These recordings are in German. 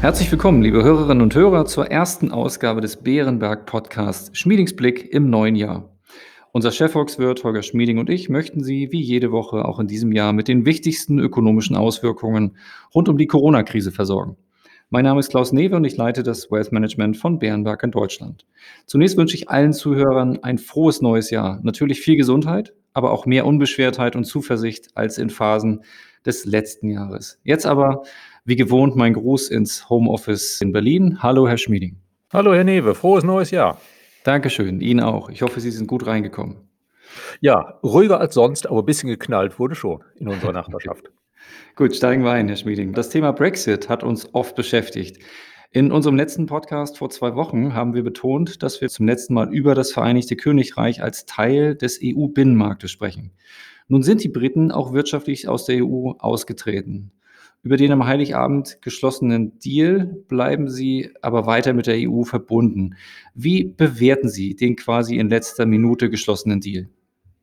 Herzlich willkommen, liebe Hörerinnen und Hörer, zur ersten Ausgabe des Bärenberg Podcasts Schmiedingsblick im neuen Jahr. Unser Chefvolkswirt Holger Schmieding und ich möchten Sie wie jede Woche auch in diesem Jahr mit den wichtigsten ökonomischen Auswirkungen rund um die Corona-Krise versorgen. Mein Name ist Klaus Newe und ich leite das Wealth Management von Bärenberg in Deutschland. Zunächst wünsche ich allen Zuhörern ein frohes neues Jahr. Natürlich viel Gesundheit, aber auch mehr Unbeschwertheit und Zuversicht als in Phasen des letzten Jahres. Jetzt aber wie gewohnt mein Gruß ins Homeoffice in Berlin. Hallo, Herr Schmieding. Hallo, Herr Newe. Frohes neues Jahr. Dankeschön. Ihnen auch. Ich hoffe, Sie sind gut reingekommen. Ja, ruhiger als sonst, aber ein bisschen geknallt wurde schon in unserer Nachbarschaft. Gut, steigen wir ein, Herr Schmieding. Das Thema Brexit hat uns oft beschäftigt. In unserem letzten Podcast vor zwei Wochen haben wir betont, dass wir zum letzten Mal über das Vereinigte Königreich als Teil des EU-Binnenmarktes sprechen. Nun sind die Briten auch wirtschaftlich aus der EU ausgetreten. Über den am Heiligabend geschlossenen Deal bleiben Sie aber weiter mit der EU verbunden. Wie bewerten Sie den quasi in letzter Minute geschlossenen Deal?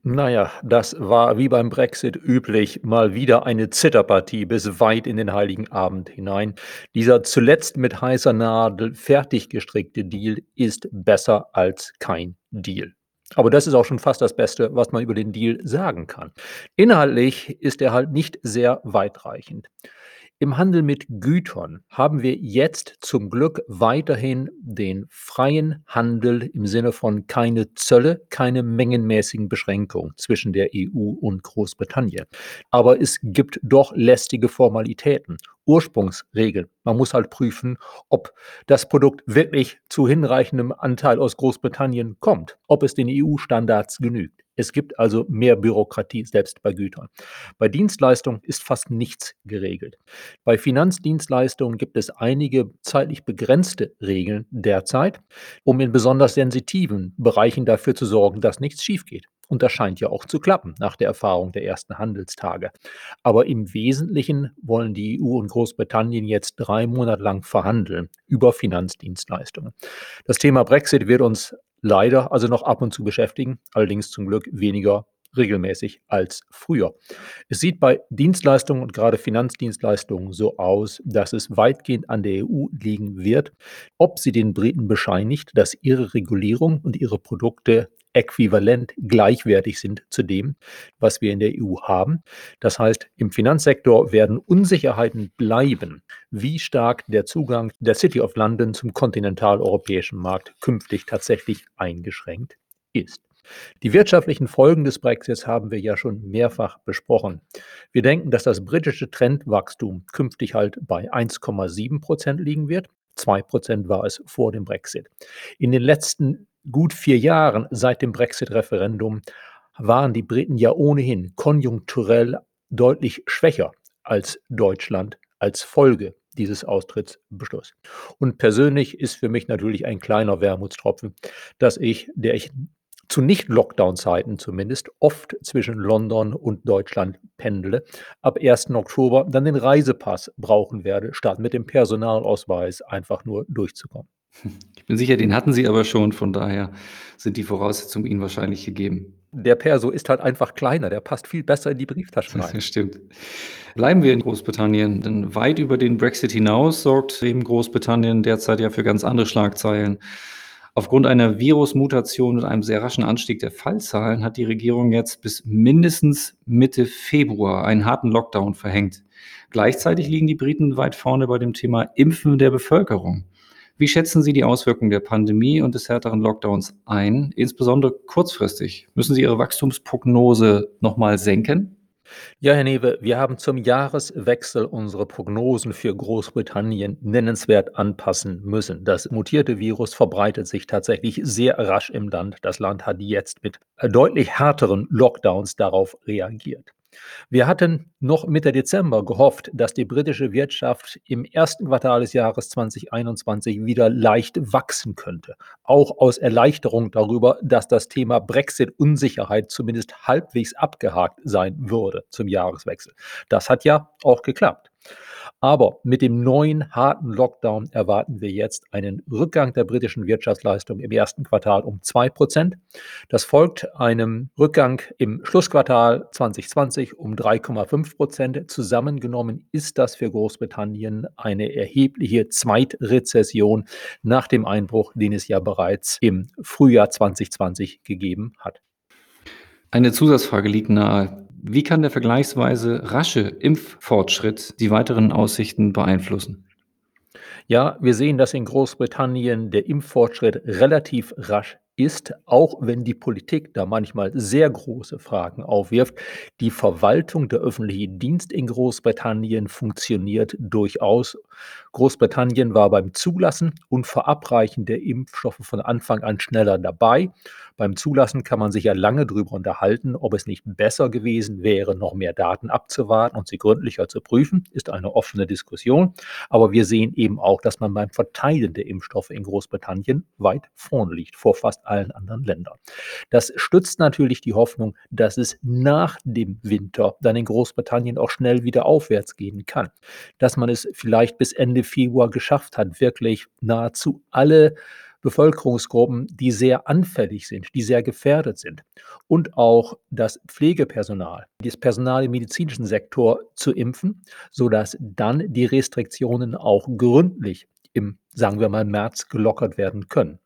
Naja, das war wie beim Brexit üblich mal wieder eine Zitterpartie bis weit in den Heiligen Abend hinein. Dieser zuletzt mit heißer Nadel fertig gestrickte Deal ist besser als kein Deal. Aber das ist auch schon fast das Beste, was man über den Deal sagen kann. Inhaltlich ist er halt nicht sehr weitreichend. Im Handel mit Gütern haben wir jetzt zum Glück weiterhin den freien Handel im Sinne von keine Zölle, keine mengenmäßigen Beschränkungen zwischen der EU und Großbritannien. Aber es gibt doch lästige Formalitäten, Ursprungsregeln. Man muss halt prüfen, ob das Produkt wirklich zu hinreichendem Anteil aus Großbritannien kommt, ob es den EU-Standards genügt. Es gibt also mehr Bürokratie selbst bei Gütern. Bei Dienstleistungen ist fast nichts geregelt. Bei Finanzdienstleistungen gibt es einige zeitlich begrenzte Regeln derzeit, um in besonders sensitiven Bereichen dafür zu sorgen, dass nichts schief geht. Und das scheint ja auch zu klappen nach der Erfahrung der ersten Handelstage. Aber im Wesentlichen wollen die EU und Großbritannien jetzt drei Monate lang verhandeln über Finanzdienstleistungen. Das Thema Brexit wird uns leider also noch ab und zu beschäftigen, allerdings zum Glück weniger regelmäßig als früher. Es sieht bei Dienstleistungen und gerade Finanzdienstleistungen so aus, dass es weitgehend an der EU liegen wird, ob sie den Briten bescheinigt, dass ihre Regulierung und ihre Produkte äquivalent gleichwertig sind zu dem, was wir in der EU haben. Das heißt, im Finanzsektor werden Unsicherheiten bleiben, wie stark der Zugang der City of London zum kontinentaleuropäischen Markt künftig tatsächlich eingeschränkt ist. Die wirtschaftlichen Folgen des Brexits haben wir ja schon mehrfach besprochen. Wir denken, dass das britische Trendwachstum künftig halt bei 1,7 Prozent liegen wird. 2 Prozent war es vor dem Brexit. In den letzten gut vier Jahren seit dem Brexit-Referendum waren die Briten ja ohnehin konjunkturell deutlich schwächer als Deutschland als Folge dieses Austrittsbeschlusses. Und persönlich ist für mich natürlich ein kleiner Wermutstropfen, dass ich, der ich zu Nicht-Lockdown-Zeiten zumindest oft zwischen London und Deutschland pendle, ab 1. Oktober dann den Reisepass brauchen werde, statt mit dem Personalausweis einfach nur durchzukommen. Ich bin sicher, den hatten Sie aber schon, von daher sind die Voraussetzungen Ihnen wahrscheinlich gegeben. Der Perso ist halt einfach kleiner, der passt viel besser in die Brieftasche rein. Das stimmt. Bleiben wir in Großbritannien, denn weit über den Brexit hinaus sorgt eben Großbritannien derzeit ja für ganz andere Schlagzeilen. Aufgrund einer Virusmutation und einem sehr raschen Anstieg der Fallzahlen hat die Regierung jetzt bis mindestens Mitte Februar einen harten Lockdown verhängt. Gleichzeitig liegen die Briten weit vorne bei dem Thema Impfen der Bevölkerung. Wie schätzen Sie die Auswirkungen der Pandemie und des härteren Lockdowns ein, insbesondere kurzfristig? Müssen Sie Ihre Wachstumsprognose nochmal senken? Ja, Herr Newe, wir haben zum Jahreswechsel unsere Prognosen für Großbritannien nennenswert anpassen müssen. Das mutierte Virus verbreitet sich tatsächlich sehr rasch im Land. Das Land hat jetzt mit deutlich härteren Lockdowns darauf reagiert. Wir hatten noch Mitte Dezember gehofft, dass die britische Wirtschaft im ersten Quartal des Jahres 2021 wieder leicht wachsen könnte. Auch aus Erleichterung darüber, dass das Thema Brexit-Unsicherheit zumindest halbwegs abgehakt sein würde zum Jahreswechsel. Das hat ja auch geklappt. Aber mit dem neuen harten Lockdown erwarten wir jetzt einen Rückgang der britischen Wirtschaftsleistung im ersten Quartal um 2%. Das folgt einem Rückgang im Schlussquartal 2020 um 3,5%. Zusammengenommen ist das für Großbritannien eine erhebliche Zweitrezession nach dem Einbruch, den es ja bereits im Frühjahr 2020 gegeben hat. Eine Zusatzfrage liegt nahe. Wie kann der vergleichsweise rasche Impffortschritt die weiteren Aussichten beeinflussen? Ja, wir sehen, dass in Großbritannien der Impffortschritt relativ rasch ist, auch wenn die Politik da manchmal sehr große Fragen aufwirft. Die Verwaltung, der öffentliche Dienst in Großbritannien funktioniert durchaus. Großbritannien war beim Zulassen und Verabreichen der Impfstoffe von Anfang an schneller dabei. Beim Zulassen kann man sich ja lange darüber unterhalten, ob es nicht besser gewesen wäre, noch mehr Daten abzuwarten und sie gründlicher zu prüfen. Ist eine offene Diskussion. Aber wir sehen eben auch, dass man beim Verteilen der Impfstoffe in Großbritannien weit vorne liegt, vor fast allen anderen Ländern. Das stützt natürlich die Hoffnung, dass es nach dem Winter dann in Großbritannien auch schnell wieder aufwärts gehen kann. Dass man es vielleicht bis Ende Februar geschafft hat, wirklich nahezu alle Bevölkerungsgruppen, die sehr anfällig sind, die sehr gefährdet sind. Und auch das Pflegepersonal, das Personal im medizinischen Sektor zu impfen, sodass dann die Restriktionen auch gründlich im, sagen wir mal, März gelockert werden können.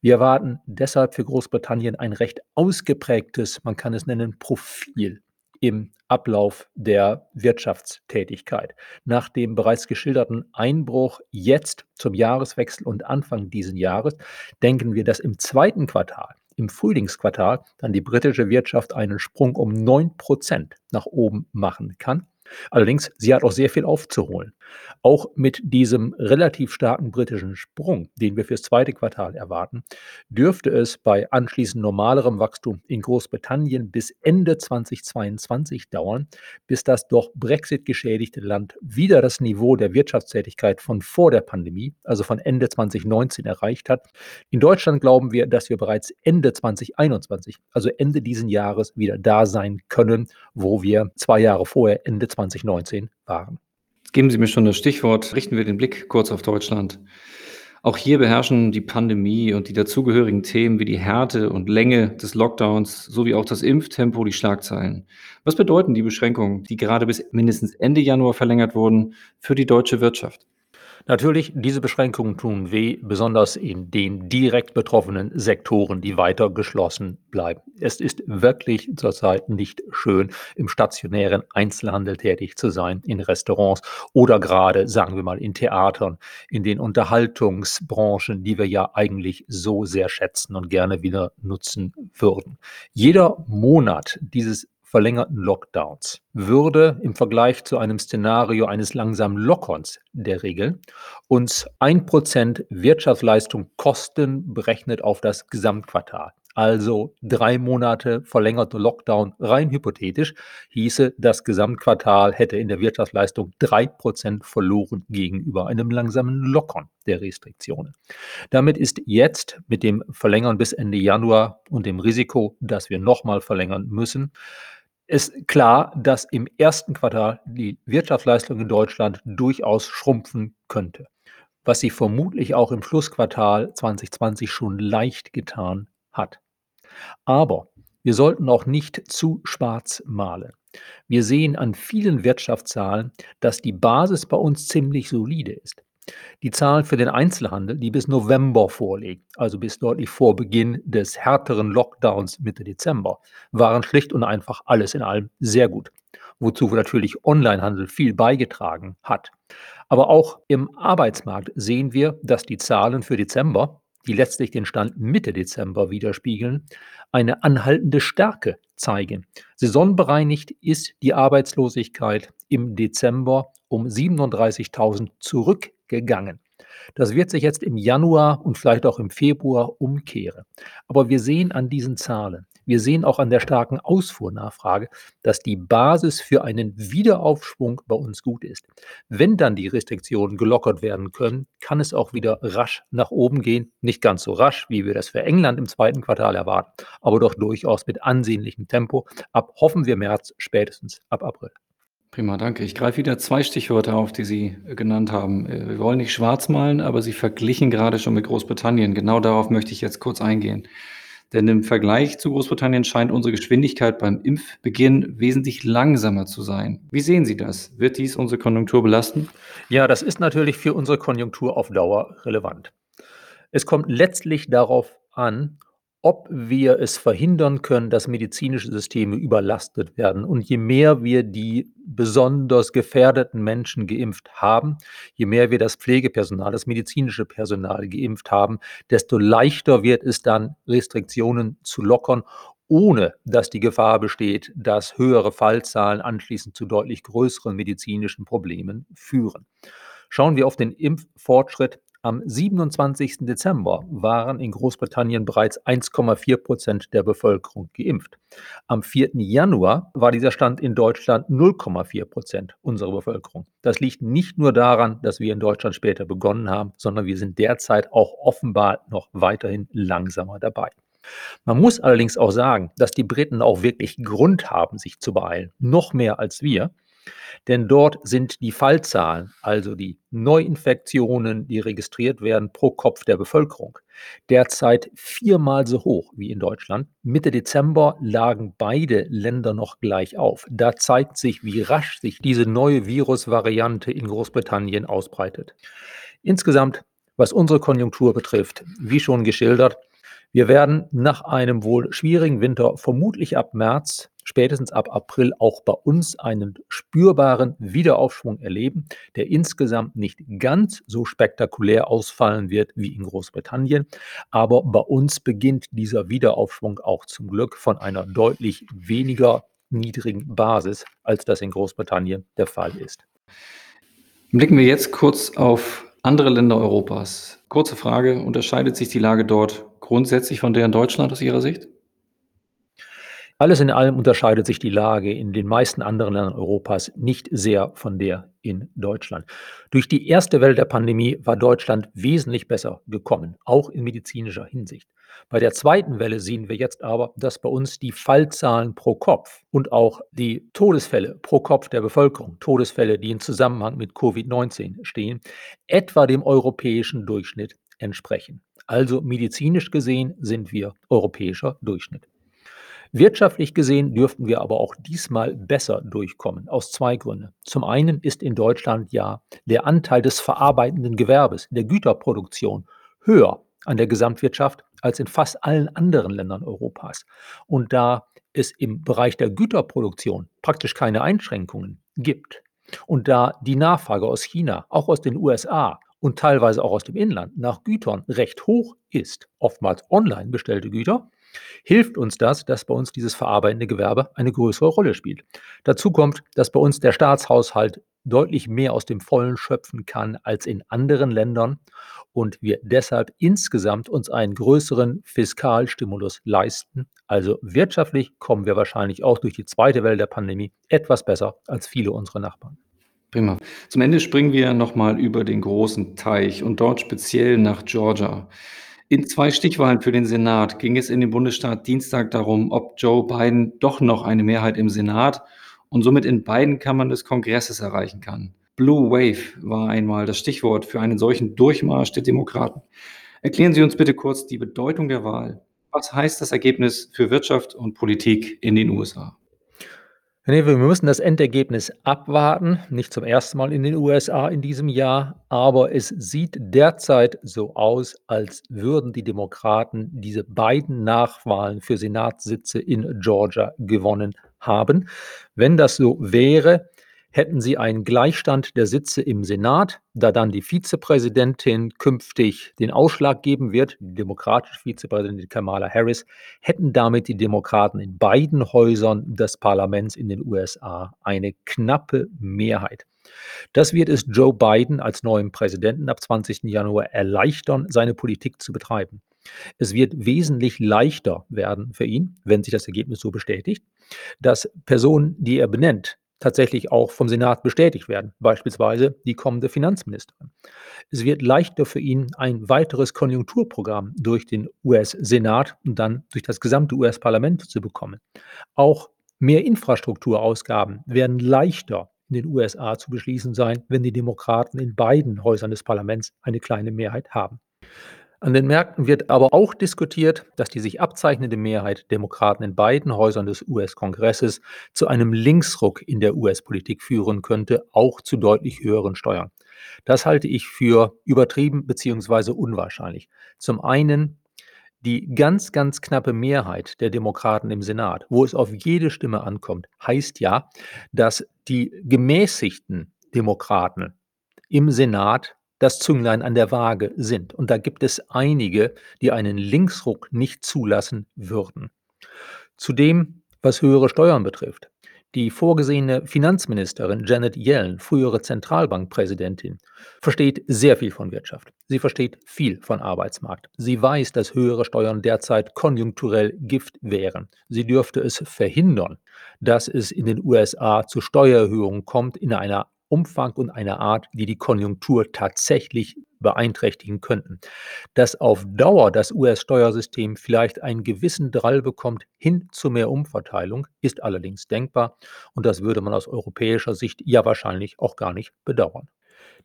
Wir erwarten deshalb für Großbritannien ein recht ausgeprägtes, man kann es nennen, Profil im Ablauf der Wirtschaftstätigkeit. Nach dem bereits geschilderten Einbruch jetzt zum Jahreswechsel und Anfang diesen Jahres denken wir, dass im zweiten Quartal, im Frühlingsquartal, dann die britische Wirtschaft einen Sprung um 9 Prozent nach oben machen kann. Allerdings, sie hat auch sehr viel aufzuholen. Auch mit diesem relativ starken britischen Sprung, den wir fürs zweite Quartal erwarten, dürfte es bei anschließend normalerem Wachstum in Großbritannien bis Ende 2022 dauern, bis das doch Brexit geschädigte Land wieder das Niveau der Wirtschaftstätigkeit von vor der Pandemie, also von Ende 2019 erreicht hat. In Deutschland glauben wir, dass wir bereits Ende 2021, also Ende diesen Jahres, wieder da sein können, wo wir zwei Jahre vorher, Ende 2019, waren. Geben Sie mir schon das Stichwort. Richten wir den Blick kurz auf Deutschland. Auch hier beherrschen die Pandemie und die dazugehörigen Themen wie die Härte und Länge des Lockdowns sowie auch das Impftempo die Schlagzeilen. Was bedeuten die Beschränkungen, die gerade bis mindestens Ende Januar verlängert wurden, für die deutsche Wirtschaft? Natürlich, diese Beschränkungen tun weh, besonders in den direkt betroffenen Sektoren, die weiter geschlossen bleiben. Es ist wirklich zurzeit nicht schön, im stationären Einzelhandel tätig zu sein, in Restaurants oder gerade, sagen wir mal, in Theatern, in den Unterhaltungsbranchen, die wir ja eigentlich so sehr schätzen und gerne wieder nutzen würden. Jeder Monat dieses verlängerten Lockdowns würde im Vergleich zu einem Szenario eines langsamen Lockerns der Regel uns 1% Wirtschaftsleistung kosten, berechnet auf das Gesamtquartal. Also drei Monate verlängerter Lockdown rein hypothetisch hieße, das Gesamtquartal hätte in der Wirtschaftsleistung 3% verloren gegenüber einem langsamen Lockern der Restriktionen. Damit ist jetzt mit dem Verlängern bis Ende Januar und dem Risiko, dass wir nochmal verlängern müssen, ist klar, dass im ersten Quartal die Wirtschaftsleistung in Deutschland durchaus schrumpfen könnte, was sie vermutlich auch im Schlussquartal 2020 schon leicht getan hat. Aber wir sollten auch nicht zu schwarz malen. Wir sehen an vielen Wirtschaftszahlen, dass die Basis bei uns ziemlich solide ist. Die Zahlen für den Einzelhandel, die bis November vorliegen, also bis deutlich vor Beginn des härteren Lockdowns Mitte Dezember, waren schlicht und einfach alles in allem sehr gut, wozu natürlich Onlinehandel viel beigetragen hat. Aber auch im Arbeitsmarkt sehen wir, dass die Zahlen für Dezember, die letztlich den Stand Mitte Dezember widerspiegeln, eine anhaltende Stärke zeigen. Saisonbereinigt ist die Arbeitslosigkeit im Dezember um 37.000 zurückgegangen. Das wird sich jetzt im Januar und vielleicht auch im Februar umkehren. Aber wir sehen an diesen Zahlen, wir sehen auch an der starken Ausfuhrnachfrage, dass die Basis für einen Wiederaufschwung bei uns gut ist. Wenn dann die Restriktionen gelockert werden können, kann es auch wieder rasch nach oben gehen. Nicht ganz so rasch, wie wir das für England im zweiten Quartal erwarten, aber doch durchaus mit ansehnlichem Tempo. Ab hoffen wir März, spätestens ab April. Prima, danke. Ich greife wieder zwei Stichwörter auf, die Sie genannt haben. Äh, wir wollen nicht schwarz malen, aber Sie verglichen gerade schon mit Großbritannien. Genau darauf möchte ich jetzt kurz eingehen. Denn im Vergleich zu Großbritannien scheint unsere Geschwindigkeit beim Impfbeginn wesentlich langsamer zu sein. Wie sehen Sie das? Wird dies unsere Konjunktur belasten? Ja, das ist natürlich für unsere Konjunktur auf Dauer relevant. Es kommt letztlich darauf an, ob wir es verhindern können, dass medizinische Systeme überlastet werden. Und je mehr wir die besonders gefährdeten Menschen geimpft haben, je mehr wir das Pflegepersonal, das medizinische Personal geimpft haben, desto leichter wird es dann, Restriktionen zu lockern, ohne dass die Gefahr besteht, dass höhere Fallzahlen anschließend zu deutlich größeren medizinischen Problemen führen. Schauen wir auf den Impffortschritt am 27. Dezember waren in Großbritannien bereits 1,4 Prozent der Bevölkerung geimpft. Am 4. Januar war dieser Stand in Deutschland 0,4 Prozent unserer Bevölkerung. Das liegt nicht nur daran, dass wir in Deutschland später begonnen haben, sondern wir sind derzeit auch offenbar noch weiterhin langsamer dabei. Man muss allerdings auch sagen, dass die Briten auch wirklich Grund haben, sich zu beeilen, noch mehr als wir. Denn dort sind die Fallzahlen, also die Neuinfektionen, die registriert werden pro Kopf der Bevölkerung, derzeit viermal so hoch wie in Deutschland. Mitte Dezember lagen beide Länder noch gleich auf. Da zeigt sich, wie rasch sich diese neue Virusvariante in Großbritannien ausbreitet. Insgesamt, was unsere Konjunktur betrifft, wie schon geschildert, wir werden nach einem wohl schwierigen Winter vermutlich ab März spätestens ab April auch bei uns einen spürbaren Wiederaufschwung erleben, der insgesamt nicht ganz so spektakulär ausfallen wird wie in Großbritannien. Aber bei uns beginnt dieser Wiederaufschwung auch zum Glück von einer deutlich weniger niedrigen Basis, als das in Großbritannien der Fall ist. Blicken wir jetzt kurz auf andere Länder Europas. Kurze Frage, unterscheidet sich die Lage dort grundsätzlich von der in Deutschland aus Ihrer Sicht? Alles in allem unterscheidet sich die Lage in den meisten anderen Ländern Europas nicht sehr von der in Deutschland. Durch die erste Welle der Pandemie war Deutschland wesentlich besser gekommen, auch in medizinischer Hinsicht. Bei der zweiten Welle sehen wir jetzt aber, dass bei uns die Fallzahlen pro Kopf und auch die Todesfälle pro Kopf der Bevölkerung, Todesfälle, die in Zusammenhang mit Covid-19 stehen, etwa dem europäischen Durchschnitt entsprechen. Also medizinisch gesehen sind wir europäischer Durchschnitt. Wirtschaftlich gesehen dürften wir aber auch diesmal besser durchkommen, aus zwei Gründen. Zum einen ist in Deutschland ja der Anteil des verarbeitenden Gewerbes, der Güterproduktion, höher an der Gesamtwirtschaft als in fast allen anderen Ländern Europas. Und da es im Bereich der Güterproduktion praktisch keine Einschränkungen gibt und da die Nachfrage aus China, auch aus den USA und teilweise auch aus dem Inland nach Gütern recht hoch ist, oftmals online bestellte Güter, hilft uns das, dass bei uns dieses verarbeitende Gewerbe eine größere Rolle spielt. Dazu kommt, dass bei uns der Staatshaushalt deutlich mehr aus dem Vollen schöpfen kann als in anderen Ländern und wir deshalb insgesamt uns einen größeren Fiskalstimulus leisten. Also wirtschaftlich kommen wir wahrscheinlich auch durch die zweite Welle der Pandemie etwas besser als viele unserer Nachbarn. Prima. Zum Ende springen wir nochmal über den großen Teich und dort speziell nach Georgia. In zwei Stichwahlen für den Senat ging es in dem Bundesstaat Dienstag darum, ob Joe Biden doch noch eine Mehrheit im Senat und somit in beiden Kammern des Kongresses erreichen kann. Blue Wave war einmal das Stichwort für einen solchen Durchmarsch der Demokraten. Erklären Sie uns bitte kurz die Bedeutung der Wahl. Was heißt das Ergebnis für Wirtschaft und Politik in den USA? Nee, wir müssen das Endergebnis abwarten. Nicht zum ersten Mal in den USA in diesem Jahr, aber es sieht derzeit so aus, als würden die Demokraten diese beiden Nachwahlen für Senatssitze in Georgia gewonnen haben. Wenn das so wäre, hätten sie einen Gleichstand der Sitze im Senat, da dann die Vizepräsidentin künftig den Ausschlag geben wird, die demokratische Vizepräsidentin Kamala Harris, hätten damit die Demokraten in beiden Häusern des Parlaments in den USA eine knappe Mehrheit. Das wird es Joe Biden als neuem Präsidenten ab 20. Januar erleichtern, seine Politik zu betreiben. Es wird wesentlich leichter werden für ihn, wenn sich das Ergebnis so bestätigt, dass Personen, die er benennt, tatsächlich auch vom Senat bestätigt werden, beispielsweise die kommende Finanzministerin. Es wird leichter für ihn, ein weiteres Konjunkturprogramm durch den US-Senat und dann durch das gesamte US-Parlament zu bekommen. Auch mehr Infrastrukturausgaben werden leichter in den USA zu beschließen sein, wenn die Demokraten in beiden Häusern des Parlaments eine kleine Mehrheit haben. An den Märkten wird aber auch diskutiert, dass die sich abzeichnende Mehrheit Demokraten in beiden Häusern des US-Kongresses zu einem Linksruck in der US-Politik führen könnte, auch zu deutlich höheren Steuern. Das halte ich für übertrieben bzw. unwahrscheinlich. Zum einen die ganz, ganz knappe Mehrheit der Demokraten im Senat, wo es auf jede Stimme ankommt, heißt ja, dass die gemäßigten Demokraten im Senat das Zünglein an der Waage sind. Und da gibt es einige, die einen Linksruck nicht zulassen würden. Zudem, was höhere Steuern betrifft, die vorgesehene Finanzministerin Janet Yellen, frühere Zentralbankpräsidentin, versteht sehr viel von Wirtschaft. Sie versteht viel von Arbeitsmarkt. Sie weiß, dass höhere Steuern derzeit konjunkturell Gift wären. Sie dürfte es verhindern, dass es in den USA zu Steuererhöhungen kommt in einer Umfang und einer Art, die die Konjunktur tatsächlich beeinträchtigen könnten. Dass auf Dauer das US-Steuersystem vielleicht einen gewissen Drall bekommt hin zu mehr Umverteilung, ist allerdings denkbar und das würde man aus europäischer Sicht ja wahrscheinlich auch gar nicht bedauern.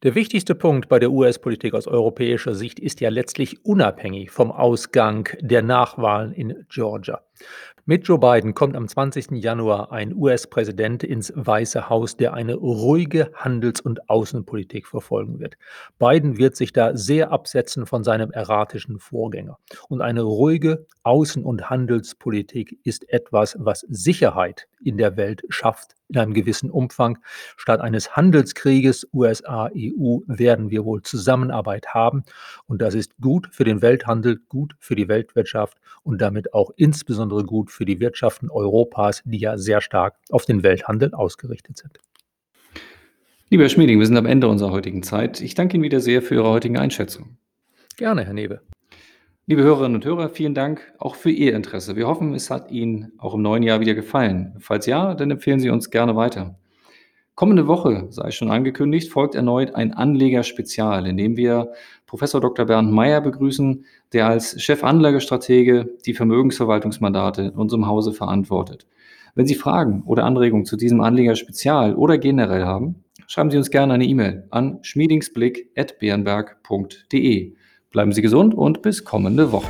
Der wichtigste Punkt bei der US-Politik aus europäischer Sicht ist ja letztlich unabhängig vom Ausgang der Nachwahlen in Georgia. Mit Joe Biden kommt am 20. Januar ein US-Präsident ins Weiße Haus, der eine ruhige Handels- und Außenpolitik verfolgen wird. Biden wird sich da sehr absetzen von seinem erratischen Vorgänger. Und eine ruhige Außen- und Handelspolitik ist etwas, was Sicherheit in der Welt schafft in einem gewissen Umfang. Statt eines Handelskrieges USA-EU werden wir wohl Zusammenarbeit haben. Und das ist gut für den Welthandel, gut für die Weltwirtschaft und damit auch insbesondere gut für die Wirtschaften Europas, die ja sehr stark auf den Welthandel ausgerichtet sind. Lieber Herr Schmieding, wir sind am Ende unserer heutigen Zeit. Ich danke Ihnen wieder sehr für Ihre heutige Einschätzung. Gerne, Herr Newe. Liebe Hörerinnen und Hörer, vielen Dank auch für Ihr Interesse. Wir hoffen, es hat Ihnen auch im neuen Jahr wieder gefallen. Falls ja, dann empfehlen Sie uns gerne weiter. Kommende Woche, sei schon angekündigt, folgt erneut ein Anlegerspezial, in dem wir Professor Dr. Bernd Meyer begrüßen, der als Chefanlagestratege die Vermögensverwaltungsmandate in unserem Hause verantwortet. Wenn Sie Fragen oder Anregungen zu diesem Anlegerspezial oder generell haben, schreiben Sie uns gerne eine E-Mail an schmiedingsblick.bernberg.de. Bleiben Sie gesund und bis kommende Woche.